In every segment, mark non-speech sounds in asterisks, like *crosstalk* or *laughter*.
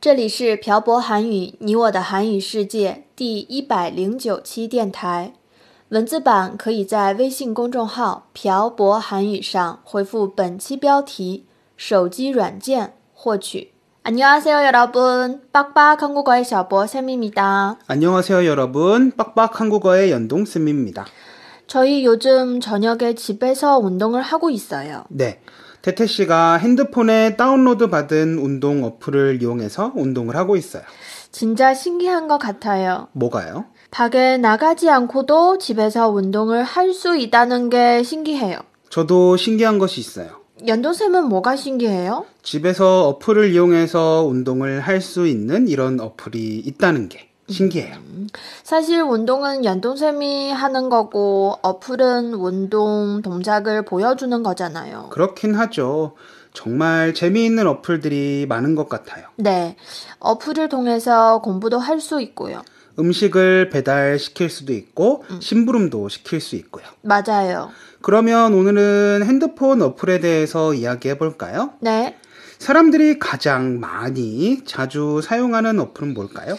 这里是朴博韩语，你我的韩语世界第一百零九期电台。文字版可以在微信公众号“朴博韩语”上回复本期标题“手机软件”获取。안녕하세요여러분빡빡한국어의小博쌤입니다 안녕하세요, 여러분. 빡빡 한국어의 연동쌤입니다. 저희 요즘 저녁에 집에서 운동을 하고 있어요. 네. 태태 씨가 핸드폰에 다운로드 받은 운동 어플을 이용해서 운동을 하고 있어요. 진짜 신기한 것 같아요. 뭐가요? 밖에 나가지 않고도 집에서 운동을 할 수 있다는 게 신기해요. 저도 신기한 것이 있어요. 연도쌤은 뭐가 신기해요? 집에서 어플을 이용해서 운동을 할 수 있는 이런 어플이 있다는 게 신기해요. 사실 운동은 연동쌤이 하는 거고 어플은 운동 동작을 보여주는 거잖아요. 그렇긴 하죠. 정말 재미있는 어플들이 많은 것 같아요. 네. 어플을 통해서 공부도 할 수 있고요. 음식을 배달시킬 수도 있고, 심부름도 시킬 수 있고요. 맞아요. 그러면 오늘은 핸드폰 어플에 대해서 이야기해 볼까요? 네. 사람들이 가장 많이 자주 사용하는 어플은 뭘까요?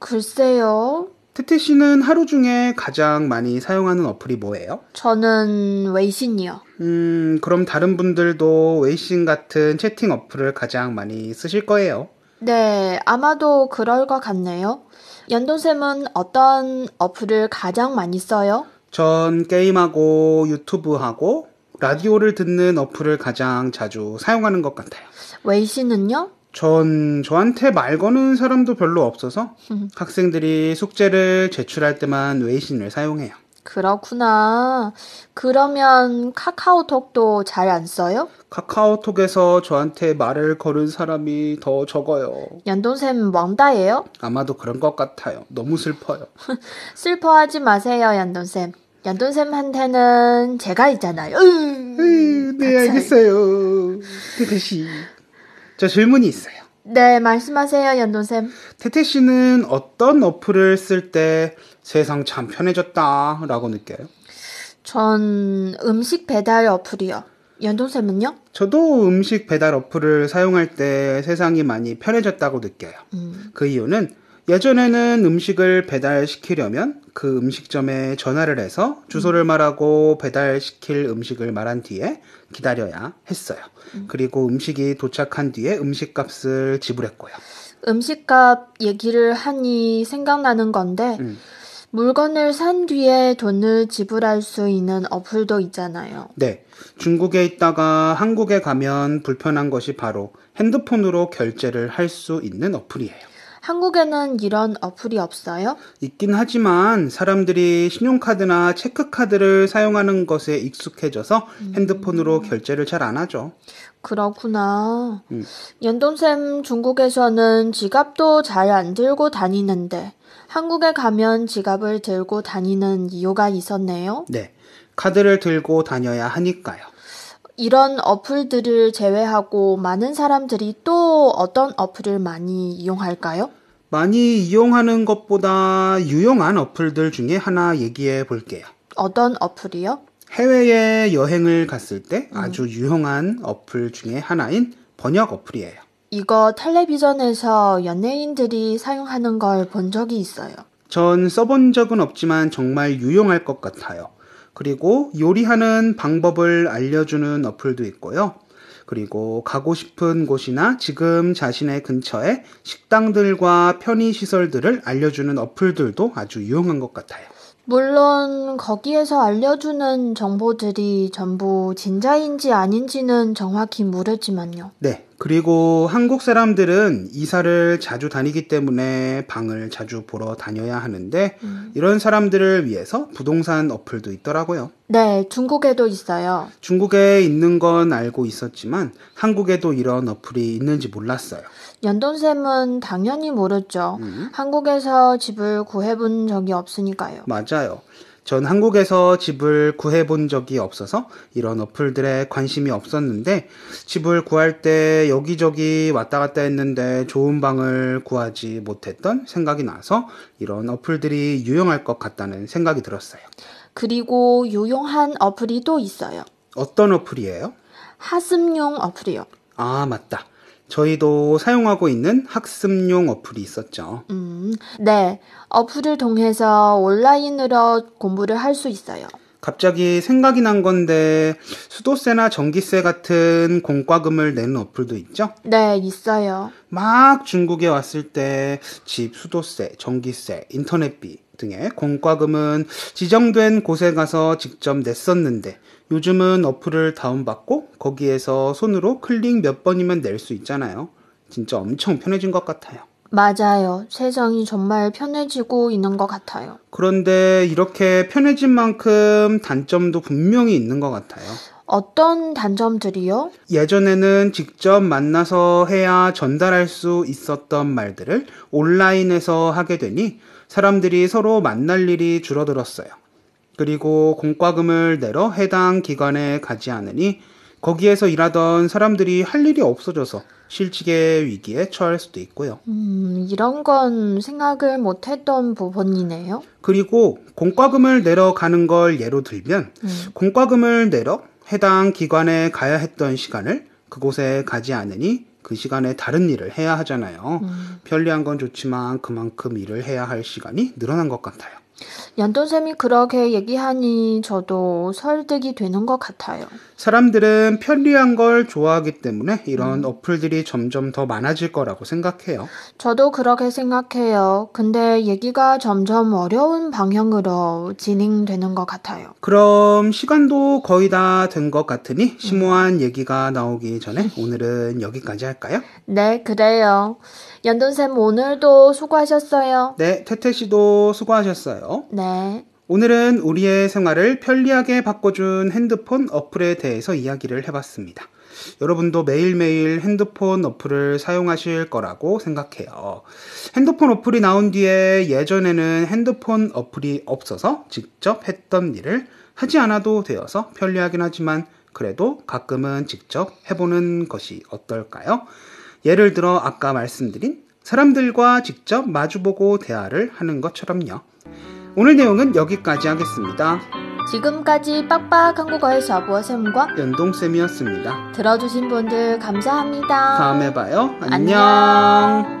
글쎄요. 태태 씨는 하루 중에 가장 많이 사용하는 어플이 뭐예요? 저는 웨이신이요. 음, 그럼 다른 분들도 웨이신 같은 채팅 어플을 가장 많이 쓰실 거예요. 네, 아마도 그럴 것 같네요. 연돈쌤은 어떤 어플을 가장 많이 써요? 전 게임하고 유튜브하고 라디오를 듣는 어플을 가장 자주 사용하는 것 같아요. 웨이신은요? 전 저한테 말 거는 사람도 별로 없어서 *laughs* 학생들이 숙제를 제출할 때만 웨이신을 사용해요. 그렇구나. 그러면 카카오톡도 잘 안 써요? 카카오톡에서 저한테 말을 거는 사람이 더 적어요. 연돈쌤 왕따예요? 아마도 그런 것 같아요. 너무 슬퍼요. *laughs* 슬퍼하지 마세요, 연돈쌤. 연돈쌤한테는 제가 있잖아요. 으이, 네, 알겠어요. 씨. 저 질문이 있어요. 네, 말씀하세요, 연돈쌤. 태태 씨는 어떤 어플을 쓸 때 세상 참 편해졌다 라고 느껴요? 전 음식 배달 어플이요. 연돈쌤은요? 저도 음식 배달 어플을 사용할 때 세상이 많이 편해졌다고 느껴요. 음, 그 이유는 예전에는 음식을 배달시키려면 그 음식점에 전화를 해서 주소를 말하고 배달시킬 음식을 말한 뒤에 기다려야 했어요. 그리고 음식이 도착한 뒤에 음식값을 지불했고요. 음식값 얘기를 하니 생각나는 건데, 음. 물건을 산 뒤에 돈을 지불할 수 있는 어플도 있잖아요. 네. 중국에 있다가 한국에 가면 불편한 것이 바로 핸드폰으로 결제를 할 수 있는 어플이에요. 한국에는 이런 어플이 없어요? 있긴 하지만 사람들이 신용카드나 체크카드를 사용하는 것에 익숙해져서 핸드폰으로 결제를 잘 안 하죠. 그렇구나. 음. 연돈쌤 중국에서는 지갑도 잘 안 들고 다니는데, 한국에 가면 지갑을 들고 다니는 이유가 있었네요. 네. 카드를 들고 다녀야 하니까요. 이런 어플들을 제외하고 많은 사람들이 또 어떤 어플을 많이 이용할까요? 많이 이용하는 것보다 유용한 어플들 중에 하나 얘기해 볼게요. 어떤 어플이요? 해외에 여행을 갔을 때 아주 유용한 어플 중에 하나인 번역 어플이에요. 이거 텔레비전에서 연예인들이 사용하는 걸 본 적이 있어요. 전 써본 적은 없지만 정말 유용할 것 같아요. 그리고 요리하는 방법을 알려주는 어플도 있고요. 그리고 가고 싶은 곳이나 지금 자신의 근처에 식당들과 편의시설들을 알려주는 어플들도 아주 유용한 것 같아요. 물론 거기에서 알려주는 정보들이 전부 진짜인지 아닌지는 정확히 모르지만요. 네, 그리고 한국 사람들은 이사를 자주 다니기 때문에 방을 자주 보러 다녀야 하는데 이런 사람들을 위해서 부동산 어플도 있더라고요. 네, 중국에도 있어요. 중국에 있는 건 알고 있었지만 한국에도 이런 어플이 있는지 몰랐어요. 연돈쌤은 당연히 모르죠. 한국에서 집을 구해본 적이 없으니까요. 맞아요. 전 한국에서 집을 구해본 적이 없어서 이런 어플들에 관심이 없었는데 집을 구할 때 여기저기 왔다 갔다 했는데 좋은 방을 구하지 못했던 생각이 나서 이런 어플들이 유용할 것 같다는 생각이 들었어요. 그리고 유용한 어플이 또 있어요. 어떤 어플이에요? 하습용 어플이요. 아, 맞다. 저희도 사용하고 있는 학습용 어플이 있었죠. 음, 네. 어플을 통해서 온라인으로 공부를 할 수 있어요. 갑자기 생각이 난 건데 수도세나 전기세 같은 공과금을 내는 어플도 있죠? 네, 있어요. 막 중국에 왔을 때 집 수도세, 전기세, 인터넷비 등의 공과금은 지정된 곳에 가서 직접 냈었는데 요즘은 어플을 다운받고 거기에서 손으로 클릭 몇 번이면 낼 수 있잖아요. 진짜 엄청 편해진 것 같아요. 맞아요. 세상이 정말 편해지고 있는 것 같아요. 그런데 이렇게 편해진 만큼 단점도 분명히 있는 것 같아요. 어떤 단점들이요? 예전에는 직접 만나서 해야 전달할 수 있었던 말들을 온라인에서 하게 되니 사람들이 서로 만날 일이 줄어들었어요. 그리고 공과금을 내러 해당 기관에 가지 않으니 거기에서 일하던 사람들이 할 일이 없어져서 실직의 위기에 처할 수도 있고요. 음, 이런 건 생각을 못 했던 부분이네요. 그리고 공과금을 내러 가는 걸 예로 들면 공과금을 내러 해당 기관에 가야 했던 시간을 그곳에 가지 않으니 그 시간에 다른 일을 해야 하잖아요. 편리한 건 좋지만 그만큼 일을 해야 할 시간이 늘어난 것 같아요. 연돈쌤이 그렇게 얘기하니 저도 설득이 되는 것 같아요. 사람들은 편리한 걸 좋아하기 때문에 이런 어플들이 점점 더 많아질 거라고 생각해요. 저도 그렇게 생각해요. 근데 얘기가 점점 어려운 방향으로 진행되는 것 같아요. 그럼 시간도 거의 다 된 것 같으니 심오한 얘기가 나오기 전에 *laughs* 오늘은 여기까지 할까요? 네, 그래요. 연돈쌤 오늘도 수고하셨어요. 네, 태태 씨도 수고하셨어요. 네. 오늘은 우리의 생활을 편리하게 바꿔준 핸드폰 어플에 대해서 이야기를 해봤습니다. 여러분도 매일매일 핸드폰 어플을 사용하실 거라고 생각해요. 핸드폰 어플이 나온 뒤에 예전에는 핸드폰 어플이 없어서 직접 했던 일을 하지 않아도 되어서 편리하긴 하지만 그래도 가끔은 직접 해보는 것이 어떨까요? 예를 들어 아까 말씀드린 사람들과 직접 마주보고 대화를 하는 것처럼요. 오늘 내용은 여기까지 하겠습니다. 지금까지 빡빡 한국어의 샤브어쌤과 연동쌤이었습니다. 들어주신 분들 감사합니다. 다음에 봐요. 안녕. 안녕.